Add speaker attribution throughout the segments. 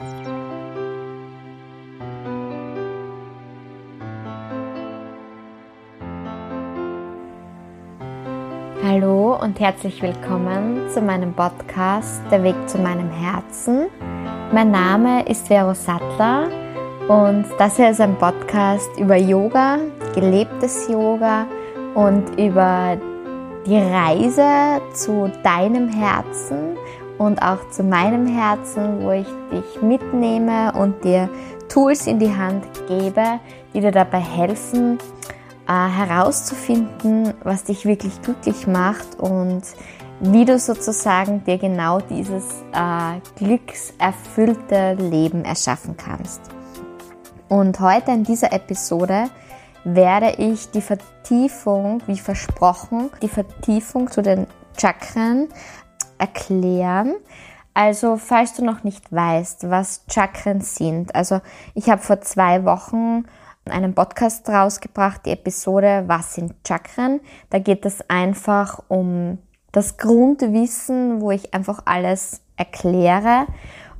Speaker 1: Hallo und herzlich willkommen zu meinem Podcast Der Weg zu meinem Herzen. Mein Name ist Vero Sattler und das hier ist ein Podcast über Yoga, gelebtes Yoga und über die Reise zu deinem Herzen und auch zu meinem Herzen, wo ich dich mitnehme und dir Tools in die Hand gebe, die dir dabei helfen, äh, herauszufinden, was dich wirklich glücklich macht und wie du sozusagen dir genau dieses äh, glückserfüllte Leben erschaffen kannst. Und heute in dieser Episode werde ich die Vertiefung, wie versprochen, die Vertiefung zu den Chakren erklären. Also, falls du noch nicht weißt, was Chakren sind, also ich habe vor zwei Wochen einen Podcast rausgebracht, die Episode Was sind Chakren? Da geht es einfach um das Grundwissen, wo ich einfach alles erkläre.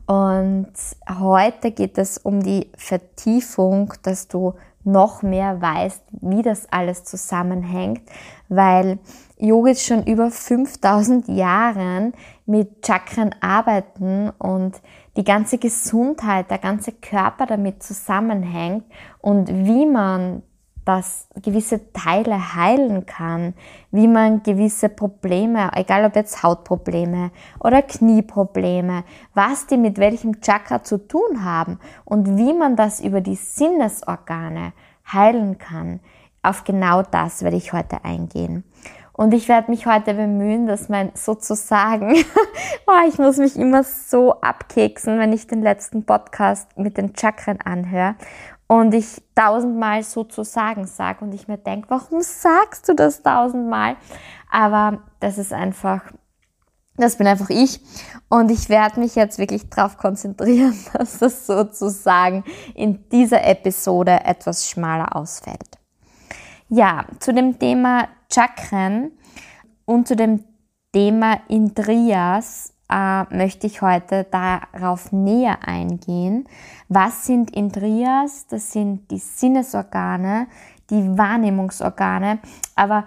Speaker 1: Und heute geht es um die Vertiefung, dass du noch mehr weißt, wie das alles zusammenhängt, weil Yogis schon über 5000 Jahren mit Chakren arbeiten und die ganze Gesundheit, der ganze Körper damit zusammenhängt und wie man das gewisse Teile heilen kann, wie man gewisse Probleme, egal ob jetzt Hautprobleme oder Knieprobleme, was die mit welchem Chakra zu tun haben und wie man das über die Sinnesorgane heilen kann. Auf genau das werde ich heute eingehen. Und ich werde mich heute bemühen, dass mein sozusagen, oh, ich muss mich immer so abkeksen, wenn ich den letzten Podcast mit den Chakren anhöre und ich tausendmal sozusagen sage und ich mir denke, warum sagst du das tausendmal? Aber das ist einfach, das bin einfach ich und ich werde mich jetzt wirklich darauf konzentrieren, dass das sozusagen in dieser Episode etwas schmaler ausfällt. Ja, zu dem Thema Chakren und zu dem Thema Indriyas äh, möchte ich heute darauf näher eingehen. Was sind Indriyas? Das sind die Sinnesorgane, die Wahrnehmungsorgane, aber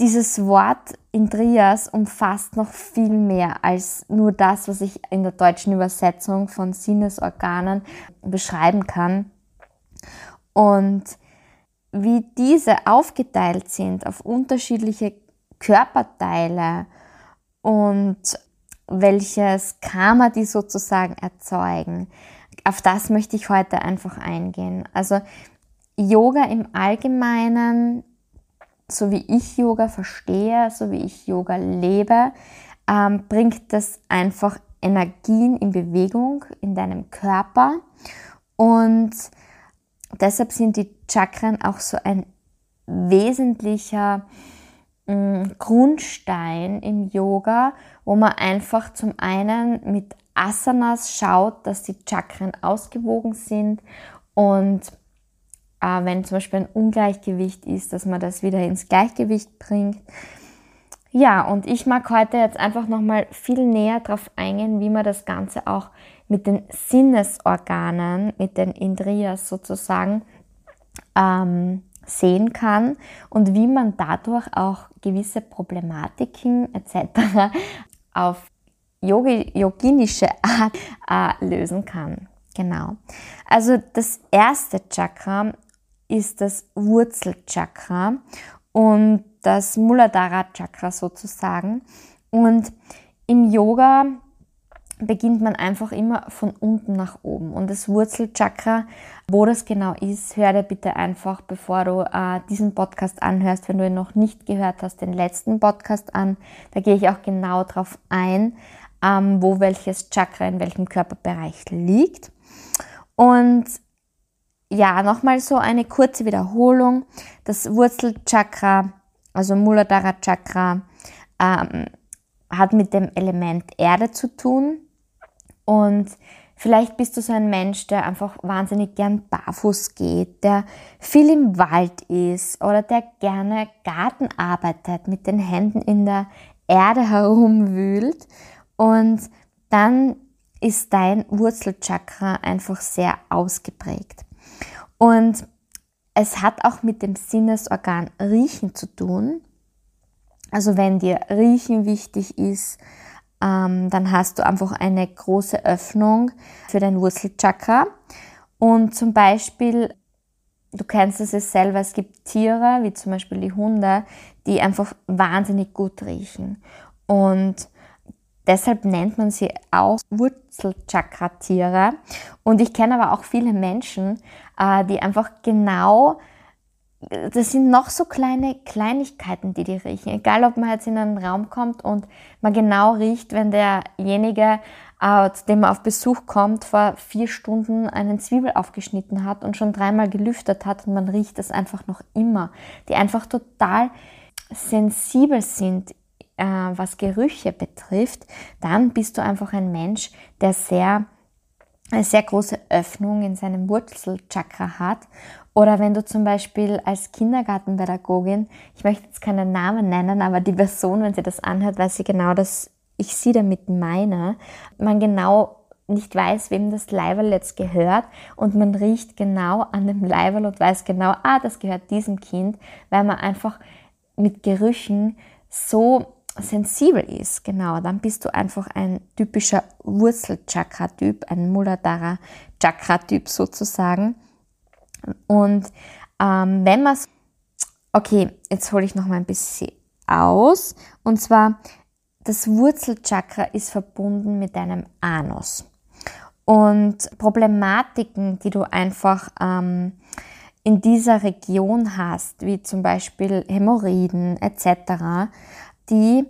Speaker 1: dieses Wort Indriyas umfasst noch viel mehr als nur das, was ich in der deutschen Übersetzung von Sinnesorganen beschreiben kann. Und wie diese aufgeteilt sind auf unterschiedliche Körperteile und welches Karma die sozusagen erzeugen. Auf das möchte ich heute einfach eingehen. Also Yoga im Allgemeinen, so wie ich Yoga verstehe, so wie ich Yoga lebe, ähm, bringt das einfach Energien in Bewegung in deinem Körper und deshalb sind die Chakren auch so ein wesentlicher mh, mm, Grundstein im Yoga, wo man einfach zum einen mit Asanas schaut, dass die Chakren ausgewogen sind und äh, wenn zum Beispiel ein Ungleichgewicht ist, dass man das wieder ins Gleichgewicht bringt. Ja, und ich mag heute jetzt einfach nochmal viel näher darauf eingehen, wie man das Ganze auch mit den Sinnesorganen, mit den Indriyas sozusagen ähm, sehen kann und wie man dadurch auch gewisse Problematiken etc. auf Yogi, yoginische Art äh, lösen kann. Genau. Also das erste Chakra ist das Wurzelchakra und das Muladhara Chakra sozusagen. Und im Yoga beginnt man einfach immer von unten nach oben. Und das Wurzelchakra, wo das genau ist, hör dir bitte einfach, bevor du äh, diesen Podcast anhörst, wenn du ihn noch nicht gehört hast, den letzten Podcast an. Da gehe ich auch genau drauf ein, ähm, wo welches Chakra in welchem Körperbereich liegt. Und ja, nochmal so eine kurze Wiederholung. Das Wurzelchakra, also Muladhara Chakra, ähm, hat mit dem Element Erde zu tun. Und vielleicht bist du so ein Mensch, der einfach wahnsinnig gern barfuß geht, der viel im Wald ist oder der gerne Garten arbeitet, mit den Händen in der Erde herumwühlt. Und dann ist dein Wurzelchakra einfach sehr ausgeprägt. Und es hat auch mit dem Sinnesorgan Riechen zu tun. Also wenn dir Riechen wichtig ist, ähm, dann hast du einfach eine große Öffnung für dein Wurzelchakra. Und zum Beispiel, du kennst es selber, es gibt Tiere, wie zum Beispiel die Hunde, die einfach wahnsinnig gut riechen. Und deshalb nennt man sie auch Wurzelchakra-Tiere. Und ich kenne aber auch viele Menschen, äh, die einfach genau das sind noch so kleine Kleinigkeiten, die die riechen. Egal, ob man jetzt in einen Raum kommt und man genau riecht, wenn derjenige, äh, zu dem man auf Besuch kommt, vor vier Stunden einen Zwiebel aufgeschnitten hat und schon dreimal gelüftet hat und man riecht das einfach noch immer. Die einfach total sensibel sind, äh, was Gerüche betrifft, dann bist du einfach ein Mensch, der sehr eine sehr große Öffnung in seinem Wurzelchakra hat oder wenn du zum Beispiel als Kindergartenpädagogin, ich möchte jetzt keinen Namen nennen, aber die Person, wenn sie das anhört, weiß sie genau, dass ich sie damit meine, man genau nicht weiß, wem das Leiberl jetzt gehört. Und man riecht genau an dem Leiberl und weiß genau, ah, das gehört diesem Kind, weil man einfach mit Gerüchen so sensibel ist, genau, dann bist du einfach ein typischer Wurzelchakra-Typ, ein Muladhara Chakra-Typ sozusagen. Und ähm, wenn man okay, jetzt hole ich noch mal ein bisschen aus. Und zwar, das Wurzelchakra ist verbunden mit deinem Anus. Und Problematiken, die du einfach ähm, in dieser Region hast, wie zum Beispiel Hämorrhoiden etc., die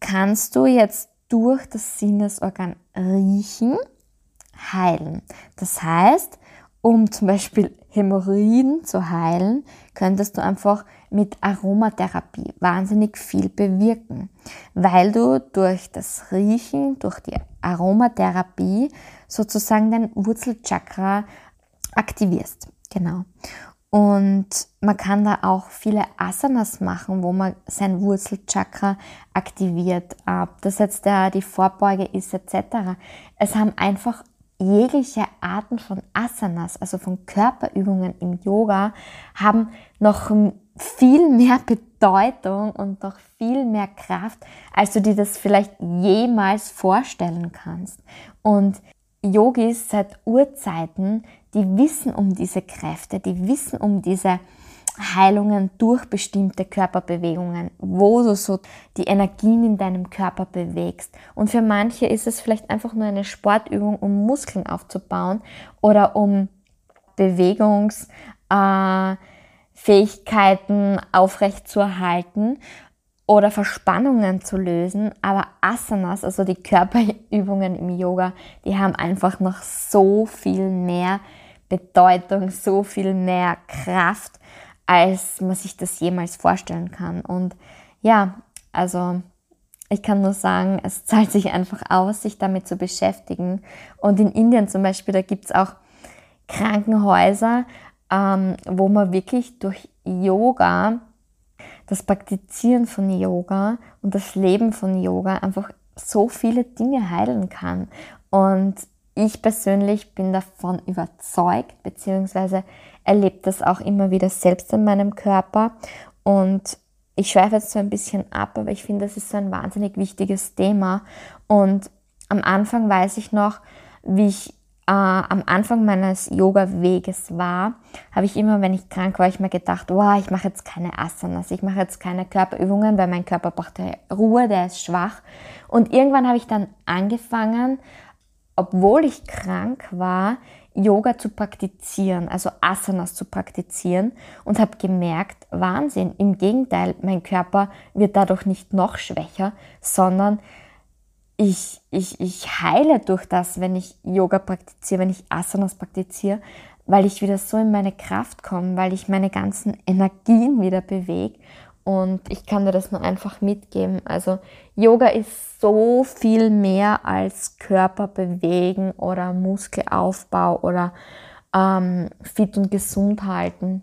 Speaker 1: kannst du jetzt durch das Sinnesorgan riechen heilen. Das heißt, um zum Beispiel Hämorrhoiden zu heilen, könntest du einfach mit Aromatherapie wahnsinnig viel bewirken, weil du durch das Riechen, durch die Aromatherapie sozusagen dein Wurzelchakra aktivierst. Genau. Und man kann da auch viele Asanas machen, wo man sein Wurzelchakra aktiviert. Ob das jetzt der, die Vorbeuge ist etc. Es haben einfach jegliche Arten von Asanas, also von Körperübungen im Yoga, haben noch viel mehr Bedeutung und noch viel mehr Kraft, als du dir das vielleicht jemals vorstellen kannst. Und Yogis seit Urzeiten, die wissen um diese Kräfte, die wissen um diese Heilungen durch bestimmte Körperbewegungen, wo du so die Energien in deinem Körper bewegst. Und für manche ist es vielleicht einfach nur eine Sportübung, um Muskeln aufzubauen oder um Bewegungsfähigkeiten äh, aufrechtzuerhalten oder Verspannungen zu lösen. Aber Asanas, also die Körperübungen im Yoga, die haben einfach noch so viel mehr Bedeutung, so viel mehr Kraft als man sich das jemals vorstellen kann. Und ja, also ich kann nur sagen, es zahlt sich einfach aus, sich damit zu beschäftigen. Und in Indien zum Beispiel, da gibt es auch Krankenhäuser, ähm, wo man wirklich durch Yoga, das Praktizieren von Yoga und das Leben von Yoga einfach so viele Dinge heilen kann. Und ich persönlich bin davon überzeugt, beziehungsweise erlebe das auch immer wieder selbst in meinem Körper. Und ich schweife jetzt so ein bisschen ab, aber ich finde, das ist so ein wahnsinnig wichtiges Thema. Und am Anfang weiß ich noch, wie ich äh, am Anfang meines Yoga-Weges war, habe ich immer, wenn ich krank war, ich mir gedacht, wow, ich mache jetzt keine Asanas, ich mache jetzt keine Körperübungen, weil mein Körper braucht Ruhe, der ist schwach. Und irgendwann habe ich dann angefangen, obwohl ich krank war, Yoga zu praktizieren, also Asanas zu praktizieren und habe gemerkt, Wahnsinn, im Gegenteil, mein Körper wird dadurch nicht noch schwächer, sondern ich, ich, ich heile durch das, wenn ich Yoga praktiziere, wenn ich Asanas praktiziere, weil ich wieder so in meine Kraft komme, weil ich meine ganzen Energien wieder bewege und ich kann dir das nur einfach mitgeben. Also Yoga ist so viel mehr als Körper bewegen oder Muskelaufbau oder ähm, fit und gesund halten.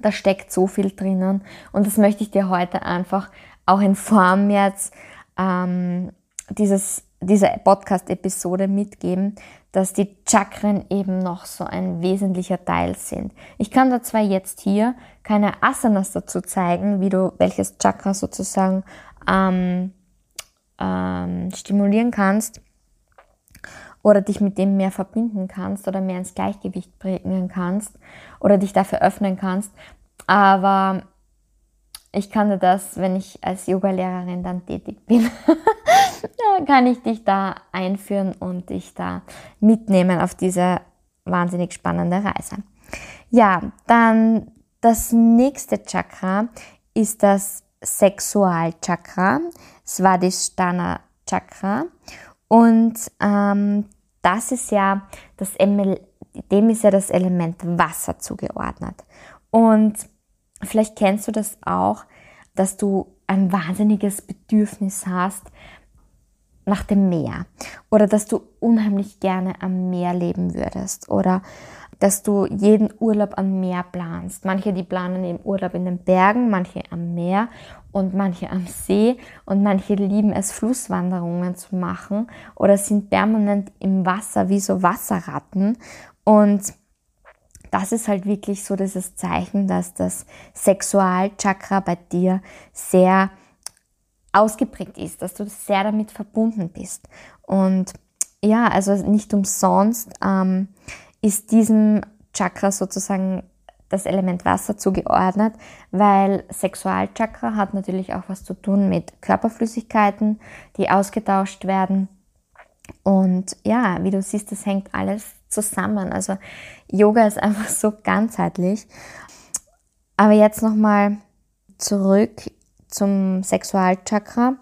Speaker 1: Da steckt so viel drinnen. Und das möchte ich dir heute einfach auch in Form jetzt ähm, dieses dieser Podcast-Episode mitgeben, dass die Chakren eben noch so ein wesentlicher Teil sind. Ich kann da zwar jetzt hier keine Asanas dazu zeigen, wie du welches Chakra sozusagen ähm, ähm, stimulieren kannst oder dich mit dem mehr verbinden kannst oder mehr ins Gleichgewicht bringen kannst oder dich dafür öffnen kannst, aber ich kann dir das, wenn ich als Yogalehrerin dann tätig bin, kann ich dich da einführen und dich da mitnehmen auf diese wahnsinnig spannende Reise. Ja, dann das nächste Chakra ist das Sexualchakra, Svadhisthana Chakra. Und ähm, das ist ja das dem ist ja das Element Wasser zugeordnet. Und Vielleicht kennst du das auch, dass du ein wahnsinniges Bedürfnis hast nach dem Meer oder dass du unheimlich gerne am Meer leben würdest oder dass du jeden Urlaub am Meer planst. Manche, die planen den Urlaub in den Bergen, manche am Meer und manche am See und manche lieben es, Flusswanderungen zu machen oder sind permanent im Wasser wie so Wasserratten und das ist halt wirklich so dieses Zeichen, dass das Sexualchakra bei dir sehr ausgeprägt ist, dass du sehr damit verbunden bist. Und ja, also nicht umsonst ähm, ist diesem Chakra sozusagen das Element Wasser zugeordnet, weil Sexualchakra hat natürlich auch was zu tun mit Körperflüssigkeiten, die ausgetauscht werden. Und ja, wie du siehst, das hängt alles zusammen. Also Yoga ist einfach so ganzheitlich. Aber jetzt nochmal zurück zum Sexualchakra.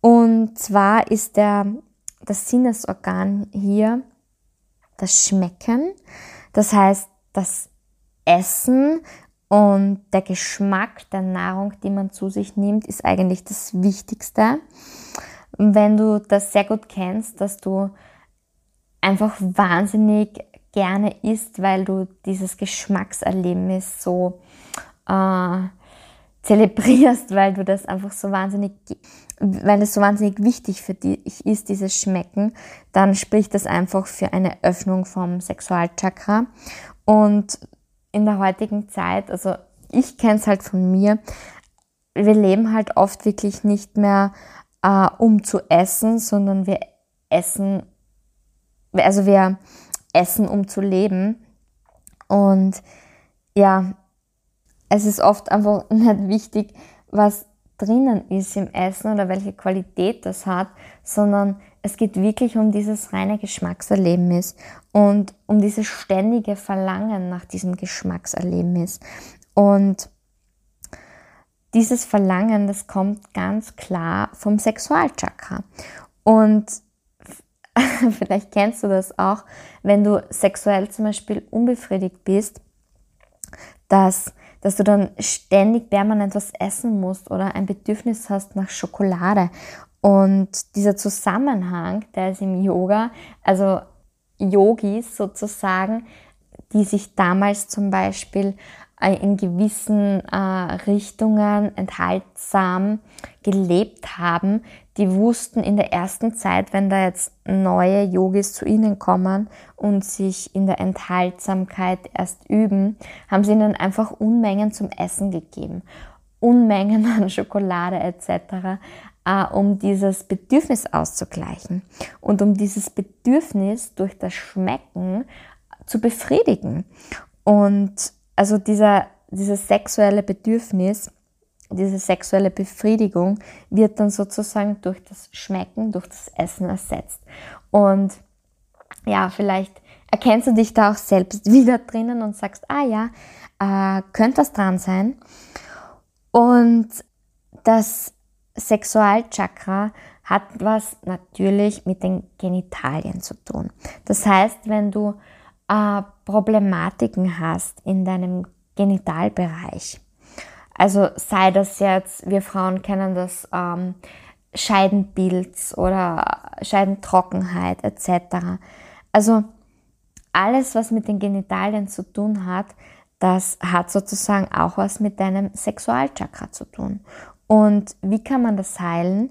Speaker 1: Und zwar ist der, das Sinnesorgan hier das Schmecken. Das heißt, das Essen und der Geschmack der Nahrung, die man zu sich nimmt, ist eigentlich das Wichtigste. Wenn du das sehr gut kennst, dass du einfach wahnsinnig gerne isst, weil du dieses Geschmackserlebnis so äh, zelebrierst, weil du das einfach so wahnsinnig, weil es so wahnsinnig wichtig für dich ist, dieses Schmecken, dann spricht das einfach für eine Öffnung vom Sexualchakra. Und in der heutigen Zeit, also ich kenne es halt von mir, wir leben halt oft wirklich nicht mehr äh, um zu essen, sondern wir essen also wir essen, um zu leben. Und ja, es ist oft einfach nicht wichtig, was drinnen ist im Essen oder welche Qualität das hat, sondern es geht wirklich um dieses reine Geschmackserlebnis und um dieses ständige Verlangen nach diesem Geschmackserlebnis. Und dieses Verlangen, das kommt ganz klar vom Sexualchakra. Und vielleicht kennst du das auch, wenn du sexuell zum Beispiel unbefriedigt bist, dass, dass du dann ständig permanent was essen musst oder ein Bedürfnis hast nach Schokolade. Und dieser Zusammenhang, der ist im Yoga, also Yogis sozusagen, die sich damals zum Beispiel äh, in gewissen äh, Richtungen enthaltsam gelebt haben, die wussten in der ersten Zeit, wenn da jetzt neue Yogis zu ihnen kommen und sich in der Enthaltsamkeit erst üben, haben sie ihnen einfach Unmengen zum Essen gegeben. Unmengen an Schokolade etc., äh, um dieses Bedürfnis auszugleichen und um dieses Bedürfnis durch das Schmecken zu befriedigen. Und also dieser, dieses sexuelle Bedürfnis, diese sexuelle Befriedigung wird dann sozusagen durch das Schmecken, durch das Essen ersetzt. Und ja, vielleicht erkennst du dich da auch selbst wieder drinnen und sagst, ah ja, äh, könnte das dran sein. Und das Sexualchakra hat was natürlich mit den Genitalien zu tun. Das heißt, wenn du äh, Problematiken hast in deinem Genitalbereich. Also sei das jetzt, wir Frauen kennen das ähm, Scheidenpilz oder Scheidentrockenheit etc. Also alles, was mit den Genitalien zu tun hat, das hat sozusagen auch was mit deinem Sexualchakra zu tun. Und wie kann man das heilen?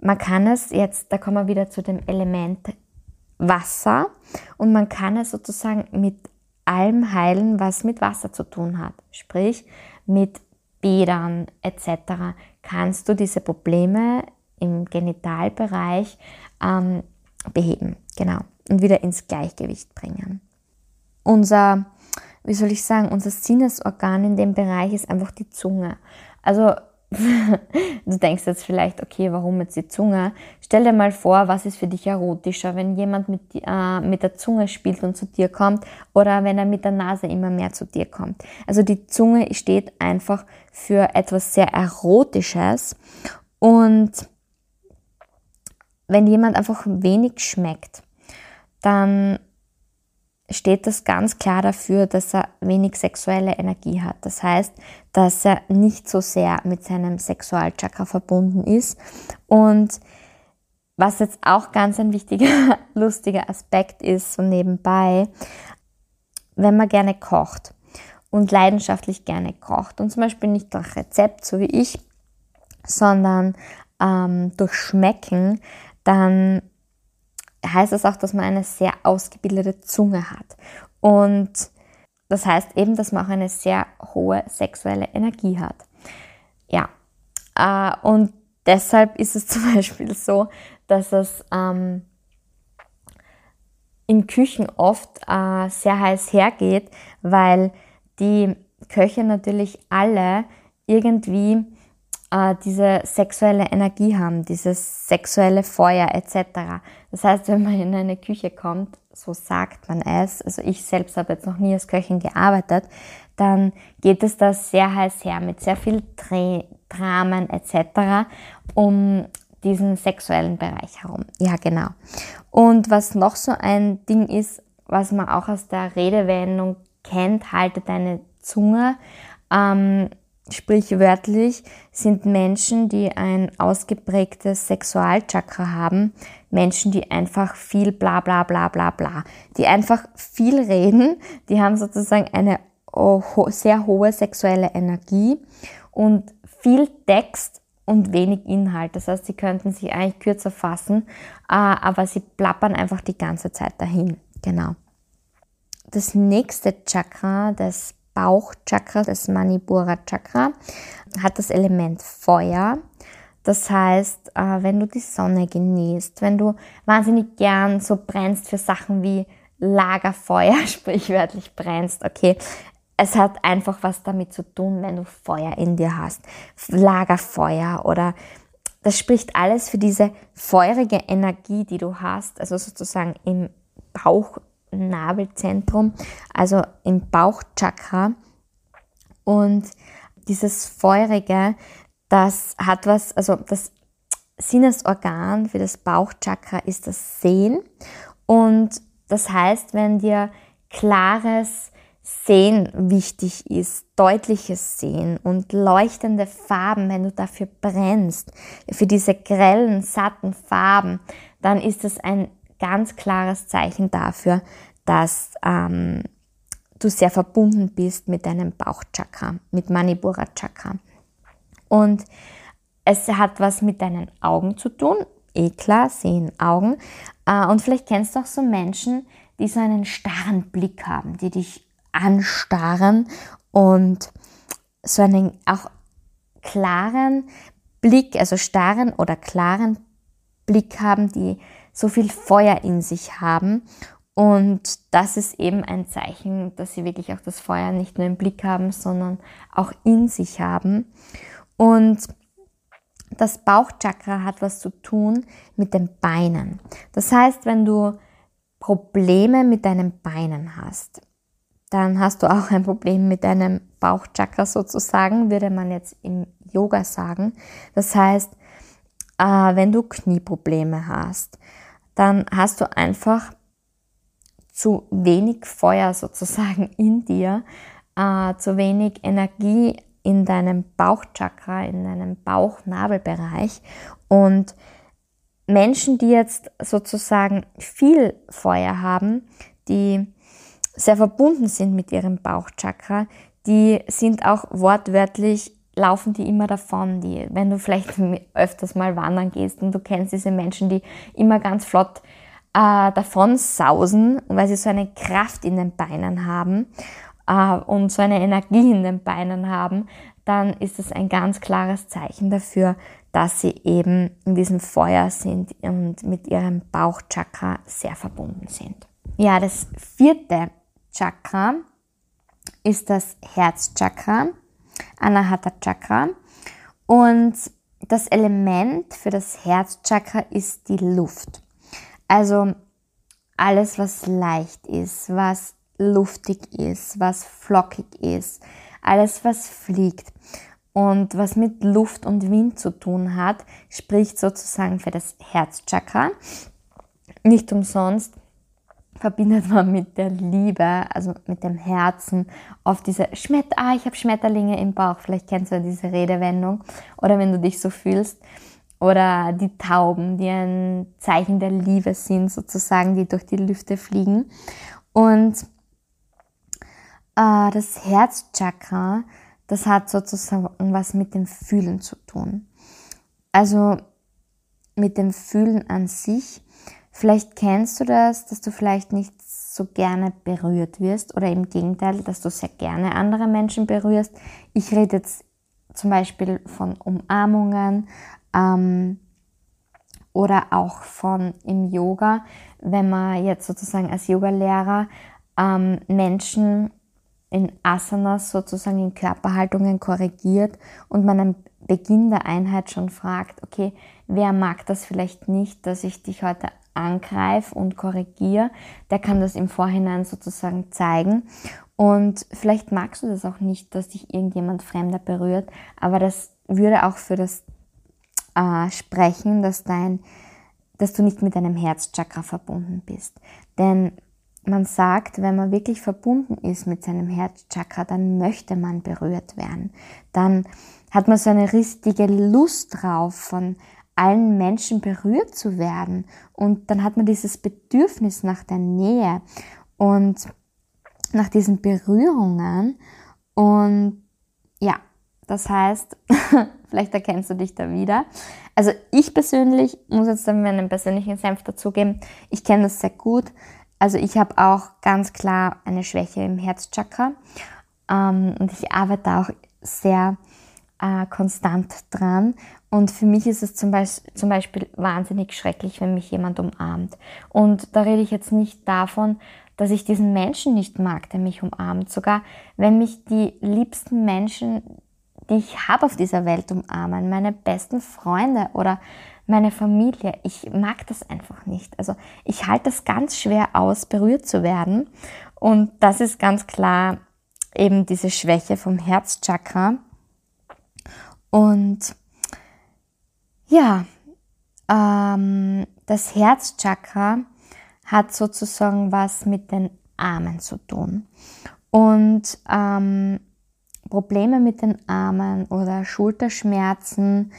Speaker 1: man kann es jetzt, da kommen wir wieder zu dem Element Wasser und man kann es sozusagen mit allem heilen, was mit Wasser zu tun hat. Sprich, mit Bädern etc. kannst du diese Probleme im Genitalbereich ähm, beheben. Genau. Und wieder ins Gleichgewicht bringen. Unser, wie soll ich sagen, unser Sinnesorgan in dem Bereich ist einfach die Zunge. Also du denkst jetzt vielleicht, okay, warum jetzt die Zunge? Stell dir mal vor, was ist für dich erotischer, wenn jemand mit, äh, mit der Zunge spielt und zu dir kommt oder wenn er mit der Nase immer mehr zu dir kommt. Also die Zunge steht einfach für etwas sehr Erotisches und wenn jemand einfach wenig schmeckt, dann steht das ganz klar dafür, dass er wenig sexuelle Energie hat. Das heißt, dass er nicht so sehr mit seinem Sexualchakra verbunden ist. Und was jetzt auch ganz ein wichtiger, lustiger Aspekt ist, so nebenbei, wenn man gerne kocht und leidenschaftlich gerne kocht und zum Beispiel nicht durch Rezept, so wie ich, sondern ähm, durch Schmecken, dann heißt es auch, dass man eine sehr ausgebildete Zunge hat. Und das heißt eben, dass man auch eine sehr hohe sexuelle Energie hat. Ja, äh, und deshalb ist es zum Beispiel so, dass es ähm, in Küchen oft äh, sehr heiß hergeht, weil die Köche natürlich alle irgendwie äh, diese sexuelle Energie haben, dieses sexuelle Feuer etc. Das heißt, wenn man in eine Küche kommt, so sagt man es, also ich selbst habe jetzt noch nie als Köchin gearbeitet, dann geht es da sehr heiß her mit sehr viel Dramen etc. um diesen sexuellen Bereich herum. Ja, genau. Und was noch so ein Ding ist, was man auch aus der Redewendung kennt, halte deine Zunge. Ähm, Sprichwörtlich sind Menschen, die ein ausgeprägtes Sexualchakra haben, Menschen, die einfach viel bla bla bla bla bla, die einfach viel reden, die haben sozusagen eine sehr hohe sexuelle Energie und viel Text und wenig Inhalt. Das heißt, sie könnten sich eigentlich kürzer fassen, äh, aber sie plappern einfach die ganze Zeit dahin. Genau. Das nächste Chakra, das Bauchchakra, das Manipura Chakra, hat das Element Feuer. Das heißt, äh, wenn du die Sonne genießt, wenn du wahnsinnig gern so brennst für Sachen wie Lagerfeuer, sprichwörtlich brennst, okay, es hat einfach was damit zu tun, wenn du Feuer in dir hast. Lagerfeuer oder das spricht alles für diese feurige Energie, die du hast, also sozusagen im Bauch Nabelzentrum, also im Bauchchakra. Und dieses Feurige, das hat was, also das Sinnesorgan für das Bauchchakra ist das Sehen. Und das heißt, wenn dir klares Sehen wichtig ist, deutliches Sehen und leuchtende Farben, wenn du dafür brennst, für diese grellen, satten Farben, dann ist es ein ganz klares Zeichen dafür, dass ähm, du sehr verbunden bist mit deinem Bauchchakra, mit Manipura Chakra. Und es hat was mit deinen Augen zu tun. Eh klar, sehen Augen. Äh, und vielleicht kennst du auch so Menschen, die so einen starren Blick haben, die dich anstarren und so einen auch klaren Blick, also starren oder klaren Blick haben, die so viel Feuer in sich haben. Und das ist eben ein Zeichen, dass sie wirklich auch das Feuer nicht nur im Blick haben, sondern auch in sich haben. Und das Bauchchakra hat was zu tun mit den Beinen. Das heißt, wenn du Probleme mit deinen Beinen hast, dann hast du auch ein Problem mit deinem Bauchchakra sozusagen, würde man jetzt im Yoga sagen. Das heißt, äh, wenn du Knieprobleme hast, dann hast du einfach zu wenig Feuer sozusagen in dir, äh, zu wenig Energie in deinem Bauchchakra, in deinem Bauchnabelbereich. Und Menschen, die jetzt sozusagen viel Feuer haben, die sehr verbunden sind mit ihrem Bauchchakra, die sind auch wortwörtlich laufen die immer davon. Die, wenn du vielleicht öfters mal wandern gehst und du kennst diese Menschen, die immer ganz flott äh, davon sausen, weil sie so eine Kraft in den Beinen haben äh, und so eine Energie in den Beinen haben, dann ist es ein ganz klares Zeichen dafür, dass sie eben in diesem Feuer sind und mit ihrem Bauchchakra sehr verbunden sind. Ja, das vierte Chakra ist das Herzchakra, Anahata Chakra. Und das Element für das Herzchakra ist die Luft. Also alles, was leicht ist, was luftig ist, was flockig ist, alles, was fliegt und was mit Luft und Wind zu tun hat, spricht sozusagen für das Herzchakra. Nicht umsonst verbindet man mit der Liebe, also mit dem Herzen, oft diese Schmet ah, ich habe Schmetterlinge im Bauch, vielleicht kennst du diese Redewendung, oder wenn du dich so fühlst, oder die Tauben, die ein Zeichen der Liebe sind, sozusagen, die durch die Lüfte fliegen. Und äh, das Herzchakra, das hat sozusagen was mit dem Fühlen zu tun. Also mit dem Fühlen an sich Vielleicht kennst du das, dass du vielleicht nicht so gerne berührt wirst oder im Gegenteil, dass du sehr gerne andere Menschen berührst. Ich rede jetzt zum Beispiel von Umarmungen ähm, oder auch von im Yoga, wenn man jetzt sozusagen als Yogalehrer ähm, Menschen in Asanas sozusagen in Körperhaltungen korrigiert und man am Beginn der Einheit schon fragt, okay, wer mag das vielleicht nicht, dass ich dich heute angreife und korrigiere, der kann das im Vorhinein sozusagen zeigen. Und vielleicht magst du das auch nicht, dass dich irgendjemand Fremder berührt, aber das würde auch für das äh, sprechen, dass dein, dass du nicht mit deinem Herzchakra verbunden bist. Denn man sagt, wenn man wirklich verbunden ist mit seinem Herzchakra, dann möchte man berührt werden. Dann hat man so eine richtige Lust drauf, von allen Menschen berührt zu werden. Und dann hat man dieses Bedürfnis nach der Nähe und nach diesen Berührungen. Und ja, das heißt, vielleicht erkennst du dich da wieder. Also ich persönlich muss jetzt dann meinen persönlichen Senf dazugeben. Ich kenne das sehr gut. Also ich habe auch ganz klar eine Schwäche im Herzchakra. Ähm, und ich arbeite auch sehr äh, konstant dran. Und für mich ist es zum Beispiel, zum Beispiel wahnsinnig schrecklich, wenn mich jemand umarmt. Und da rede ich jetzt nicht davon, dass ich diesen Menschen nicht mag, der mich umarmt. Sogar wenn mich die liebsten Menschen, die ich habe auf dieser Welt umarmen, meine besten Freunde oder meine Familie, ich mag das einfach nicht. Also ich halte es ganz schwer aus, berührt zu werden. Und das ist ganz klar eben diese Schwäche vom Herzchakra. Und ja, ähm, das Herzchakra hat sozusagen was mit den Armen zu tun. Und ähm, Probleme mit den Armen oder Schulterschmerzen,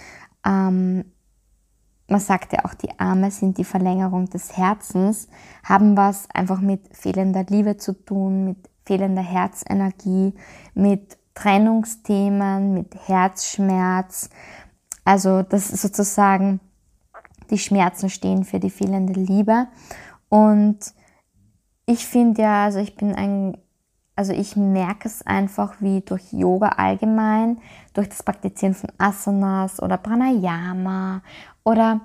Speaker 1: ähm, man sagt ja auch, die Arme sind die Verlängerung des Herzens, haben was einfach mit fehlender Liebe zu tun, mit fehlender Herzenergie, mit Trennungsthemen, mit Herzschmerz. Also das ist sozusagen die Schmerzen stehen für die fehlende Liebe. Und ich finde ja, also ich bin ein, also ich merke es einfach wie durch Yoga allgemein, durch das Praktizieren von Asanas oder Pranayama oder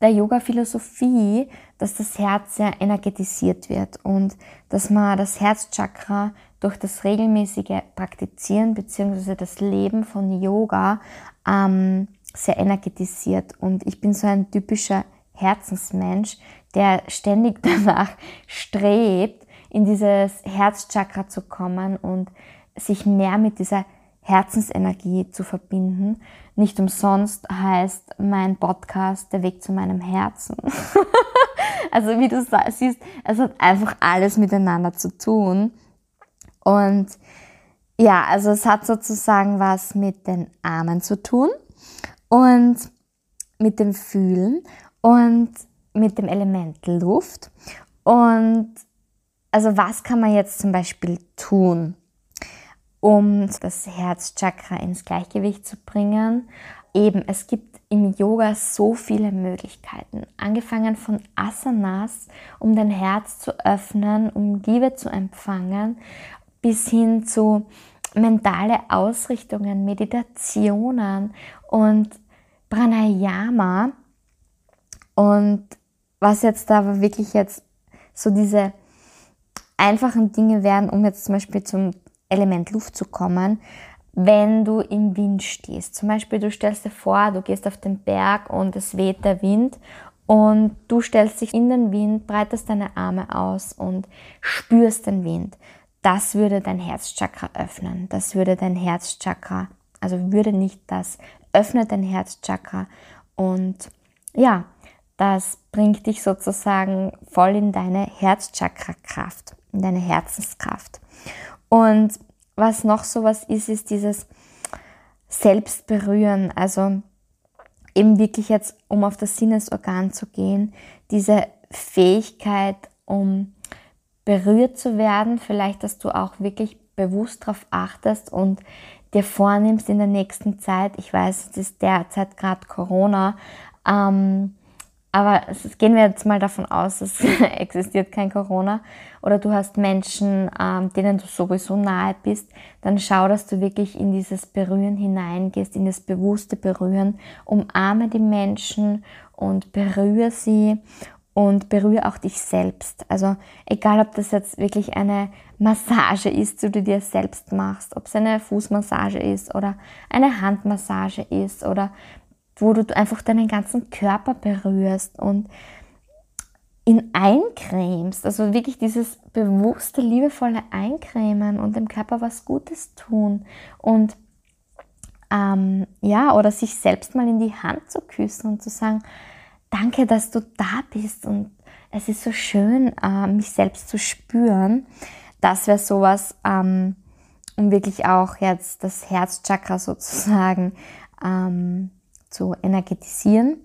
Speaker 1: der Yoga-Philosophie, dass das Herz sehr energetisiert wird und dass man das Herzchakra durch das regelmäßige Praktizieren bzw. das Leben von Yoga ähm, sehr energetisiert. Und ich bin so ein typischer Herzensmensch, der ständig danach strebt, in dieses Herzchakra zu kommen und sich mehr mit dieser Herzensenergie zu verbinden. Nicht umsonst heißt mein Podcast Der Weg zu meinem Herzen. also wie du siehst, es hat einfach alles miteinander zu tun. Und ja, also es hat sozusagen was mit den Armen zu tun und mit dem Fühlen und mit dem Element Luft. Und also was kann man jetzt zum Beispiel tun, um das Herzchakra ins Gleichgewicht zu bringen. Eben, es gibt im Yoga so viele Möglichkeiten. Angefangen von Asanas, um dein Herz zu öffnen, um Liebe zu empfangen, bis hin zu mentale Ausrichtungen, Meditationen und Pranayama. Und was jetzt da wirklich jetzt so diese einfachen Dinge wären, um jetzt zum Beispiel zum Element Luft zu kommen, wenn du im Wind stehst. Zum Beispiel, du stellst dir vor, du gehst auf den Berg und es weht der Wind und du stellst dich in den Wind, breitest deine Arme aus und spürst den Wind. Das würde dein Herzchakra öffnen. Das würde dein Herzchakra, also würde nicht das, öffnet dein Herzchakra und ja, das bringt dich sozusagen voll in deine Herzchakra-Kraft, in deine Herzenskraft. Und was noch sowas ist, ist dieses Selbstberühren. Also eben wirklich jetzt, um auf das Sinnesorgan zu gehen, diese Fähigkeit, um berührt zu werden, vielleicht, dass du auch wirklich bewusst darauf achtest und dir vornimmst in der nächsten Zeit, ich weiß, es ist derzeit gerade Corona, ähm, aber es, gehen wir jetzt mal davon aus, es existiert kein Corona oder du hast Menschen, ähm, denen du sowieso nahe bist, dann schau, dass du wirklich in dieses Berühren hineingehst, in das bewusste Berühren. Umarme die Menschen und berühre sie und berühre auch dich selbst. Also egal, ob das jetzt wirklich eine Massage ist, die du dir selbst machst, ob es eine Fußmassage ist oder eine Handmassage ist oder wo du einfach deinen ganzen Körper berührst und ihn eincremst. Also wirklich dieses bewusste, liebevolle Eincremen und dem Körper was Gutes tun. Und ähm, ja, oder sich selbst mal in die Hand zu küssen und zu sagen, danke, dass du da bist und es ist so schön, äh, mich selbst zu spüren. Das wäre sowas, ähm, um wirklich auch jetzt das Herzchakra sozusagen ähm, zu energetisieren.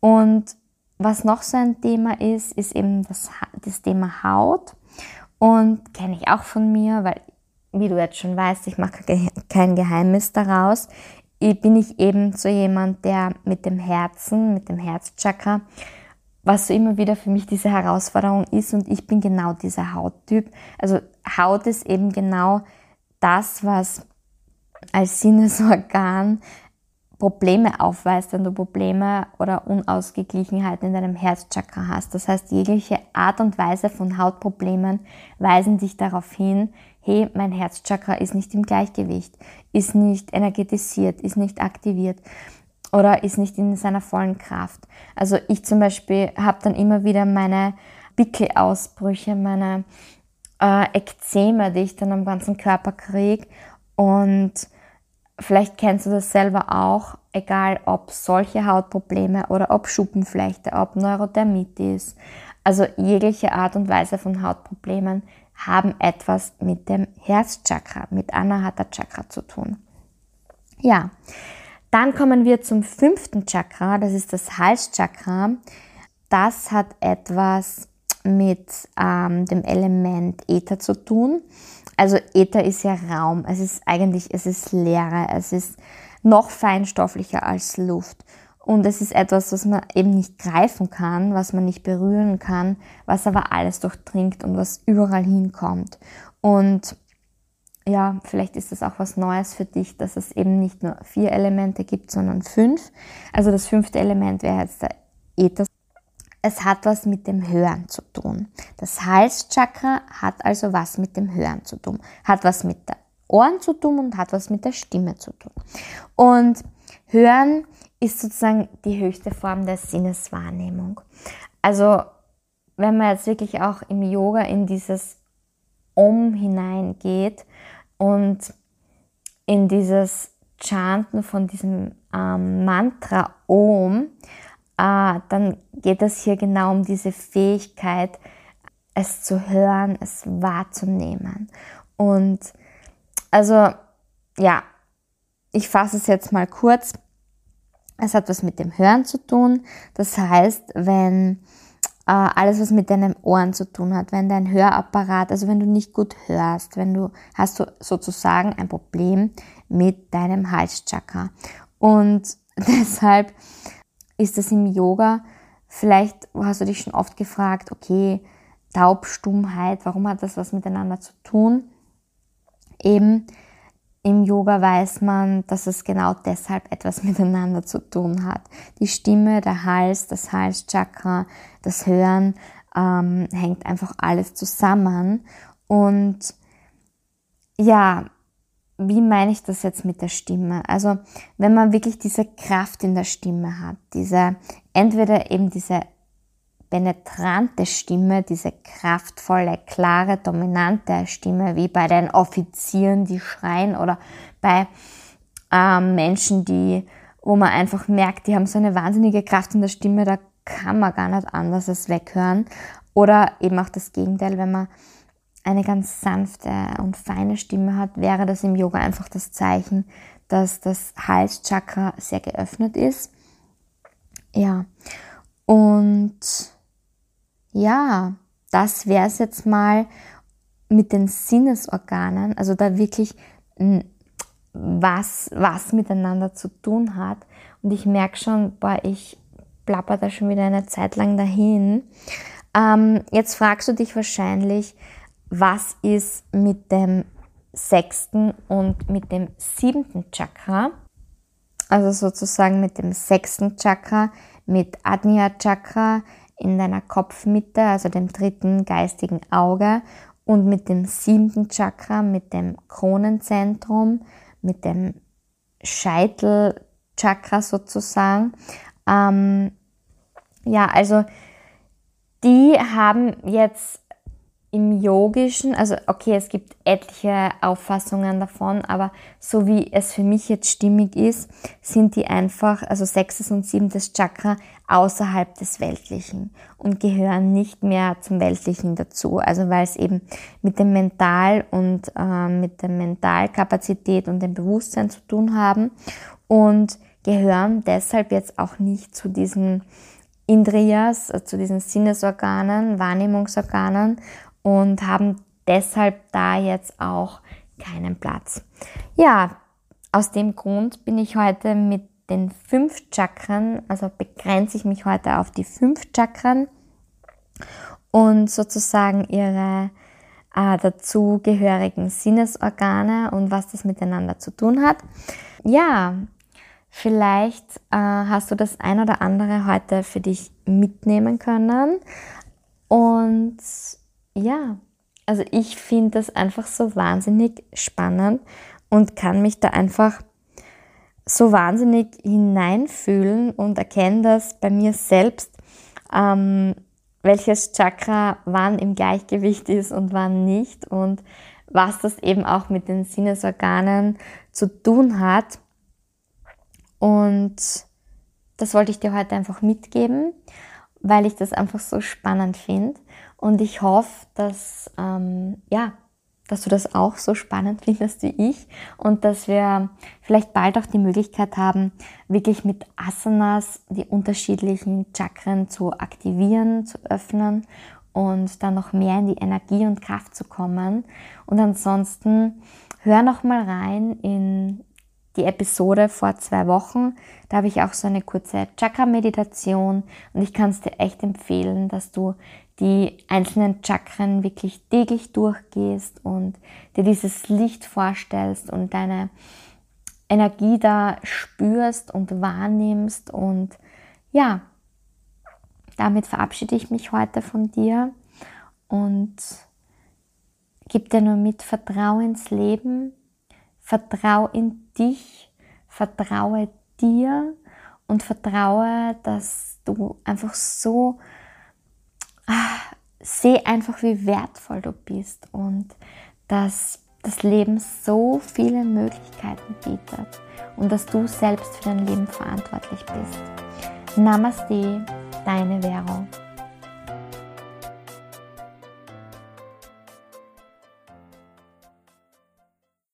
Speaker 1: Und was noch so ein Thema ist, ist eben das, das Thema Haut. Und kenne ich auch von mir, weil, wie du jetzt schon weißt, ich mache kein Geheimnis daraus, bin ich eben so jemand, der mit dem Herzen, mit dem Herzchakra, was so immer wieder für mich diese Herausforderung ist und ich bin genau dieser Hauttyp. Also Haut ist eben genau das, was als Sinnesorgan Probleme aufweist, wenn du Probleme oder Unausgeglichenheiten in deinem Herzchakra hast. Das heißt, jegliche Art und Weise von Hautproblemen weisen dich darauf hin, hey, mein Herzchakra ist nicht im Gleichgewicht, ist nicht energetisiert, ist nicht aktiviert oder ist nicht in seiner vollen Kraft. Also ich zum Beispiel habe dann immer wieder meine Pickelausbrüche, meine äh, Ekzeme, die ich dann am ganzen Körper kriege und Vielleicht kennst du das selber auch, egal ob solche Hautprobleme oder ob Schuppenflechte, ob Neurodermitis. Also jegliche Art und Weise von Hautproblemen haben etwas mit dem Herzchakra, mit Anahata Chakra zu tun. Ja, dann kommen wir zum fünften Chakra, das ist das Halschakra. Das hat etwas mit ähm, dem Element Äther zu tun. Also Äther ist ja Raum. Es ist eigentlich, es ist Leere. Es ist noch feinstofflicher als Luft. Und es ist etwas, was man eben nicht greifen kann, was man nicht berühren kann, was aber alles durchdringt und was überall hinkommt. Und ja, vielleicht ist das auch was Neues für dich, dass es eben nicht nur vier Elemente gibt, sondern fünf. Also das fünfte Element wäre jetzt der Äther. Es hat was mit dem Hören zu tun. Das Halschakra hat also was mit dem Hören zu tun, hat was mit den Ohren zu tun und hat was mit der Stimme zu tun. Und Hören ist sozusagen die höchste Form der Sinneswahrnehmung. Also wenn man jetzt wirklich auch im Yoga in dieses Om hineingeht und in dieses Chanten von diesem ähm, Mantra Om, ah, dann geht es hier genau um diese Fähigkeit, es zu hören, es wahrzunehmen. Und also, ja, ich fasse es jetzt mal kurz. Es hat was mit dem Hören zu tun. Das heißt, wenn äh, alles, was mit deinen Ohren zu tun hat, wenn dein Hörapparat, also wenn du nicht gut hörst, wenn du hast du sozusagen ein Problem mit deinem Halschakra. Und deshalb ist es im Yoga, vielleicht hast du dich schon oft gefragt, okay, Taubstummheit, warum hat das was miteinander zu tun? Eben im Yoga weiß man, dass es genau deshalb etwas miteinander zu tun hat. Die Stimme, der Hals, das Halschakra, das Hören ähm, hängt einfach alles zusammen. Und ja, wie meine ich das jetzt mit der Stimme? Also wenn man wirklich diese Kraft in der Stimme hat, diese entweder eben diese penetrante Stimme, diese kraftvolle, klare, dominante Stimme, wie bei den Offizieren, die schreien oder bei äh, Menschen, die, wo man einfach merkt, die haben so eine wahnsinnige Kraft in der Stimme, da kann man gar nicht anders als weghören. Oder eben auch das Gegenteil, wenn man eine ganz sanfte und feine Stimme hat, wäre das im Yoga einfach das Zeichen, dass das Halschakra sehr geöffnet ist. Ja, und ja, das wäre es jetzt mal mit den Sinnesorganen, also da wirklich was, was miteinander zu tun hat. Und ich merke schon, boah, ich plapper da schon wieder eine Zeit lang dahin. Ähm, jetzt fragst du dich wahrscheinlich, was ist mit dem sechsten und mit dem siebten Chakra? Also sozusagen mit dem sechsten Chakra, mit Adnya Chakra, in deiner Kopfmitte, also dem dritten geistigen Auge und mit dem siebten Chakra, mit dem Kronenzentrum, mit dem Scheitelchakra sozusagen. Ähm, ja, also die haben jetzt im Yogischen, also okay, es gibt etliche Auffassungen davon, aber so wie es für mich jetzt stimmig ist, sind die einfach, also sechstes und siebtes Chakra außerhalb des Weltlichen und gehören nicht mehr zum Weltlichen dazu. Also weil es eben mit dem Mental und äh, mit der Mentalkapazität und dem Bewusstsein zu tun haben und gehören deshalb jetzt auch nicht zu diesen Indriyas, äh, zu diesen Sinnesorganen, Wahrnehmungsorganen und haben deshalb da jetzt auch keinen Platz. Ja, aus dem Grund bin ich heute mit den fünf Chakren, also begrenze ich mich heute auf die fünf Chakren und sozusagen ihre äh, dazugehörigen Sinnesorgane und was das miteinander zu tun hat. Ja, vielleicht äh, hast du das ein oder andere heute für dich mitnehmen können und ja, also ich finde das einfach so wahnsinnig spannend und kann mich da einfach so wahnsinnig hineinfühlen und erkenne das bei mir selbst, ähm, welches Chakra wann im Gleichgewicht ist und wann nicht und was das eben auch mit den Sinnesorganen zu tun hat. Und das wollte ich dir heute einfach mitgeben, weil ich das einfach so spannend finde. Und ich hoffe, dass, ähm, ja, dass du das auch so spannend findest wie ich und dass wir vielleicht bald auch die Möglichkeit haben, wirklich mit Asanas die unterschiedlichen Chakren zu aktivieren, zu öffnen und dann noch mehr in die Energie und Kraft zu kommen. Und ansonsten hör noch mal rein in die Episode vor zwei Wochen. Da habe ich auch so eine kurze Chakra-Meditation und ich kann es dir echt empfehlen, dass du die einzelnen Chakren wirklich täglich durchgehst und dir dieses Licht vorstellst und deine Energie da spürst und wahrnimmst. Und ja, damit verabschiede ich mich heute von dir und gib dir nur mit, vertrau ins Leben, vertrau in dich, vertraue dir und vertraue, dass du einfach so seh einfach, wie wertvoll du bist und dass das Leben so viele Möglichkeiten bietet und dass du selbst für dein Leben verantwortlich bist. Namaste, deine Vero.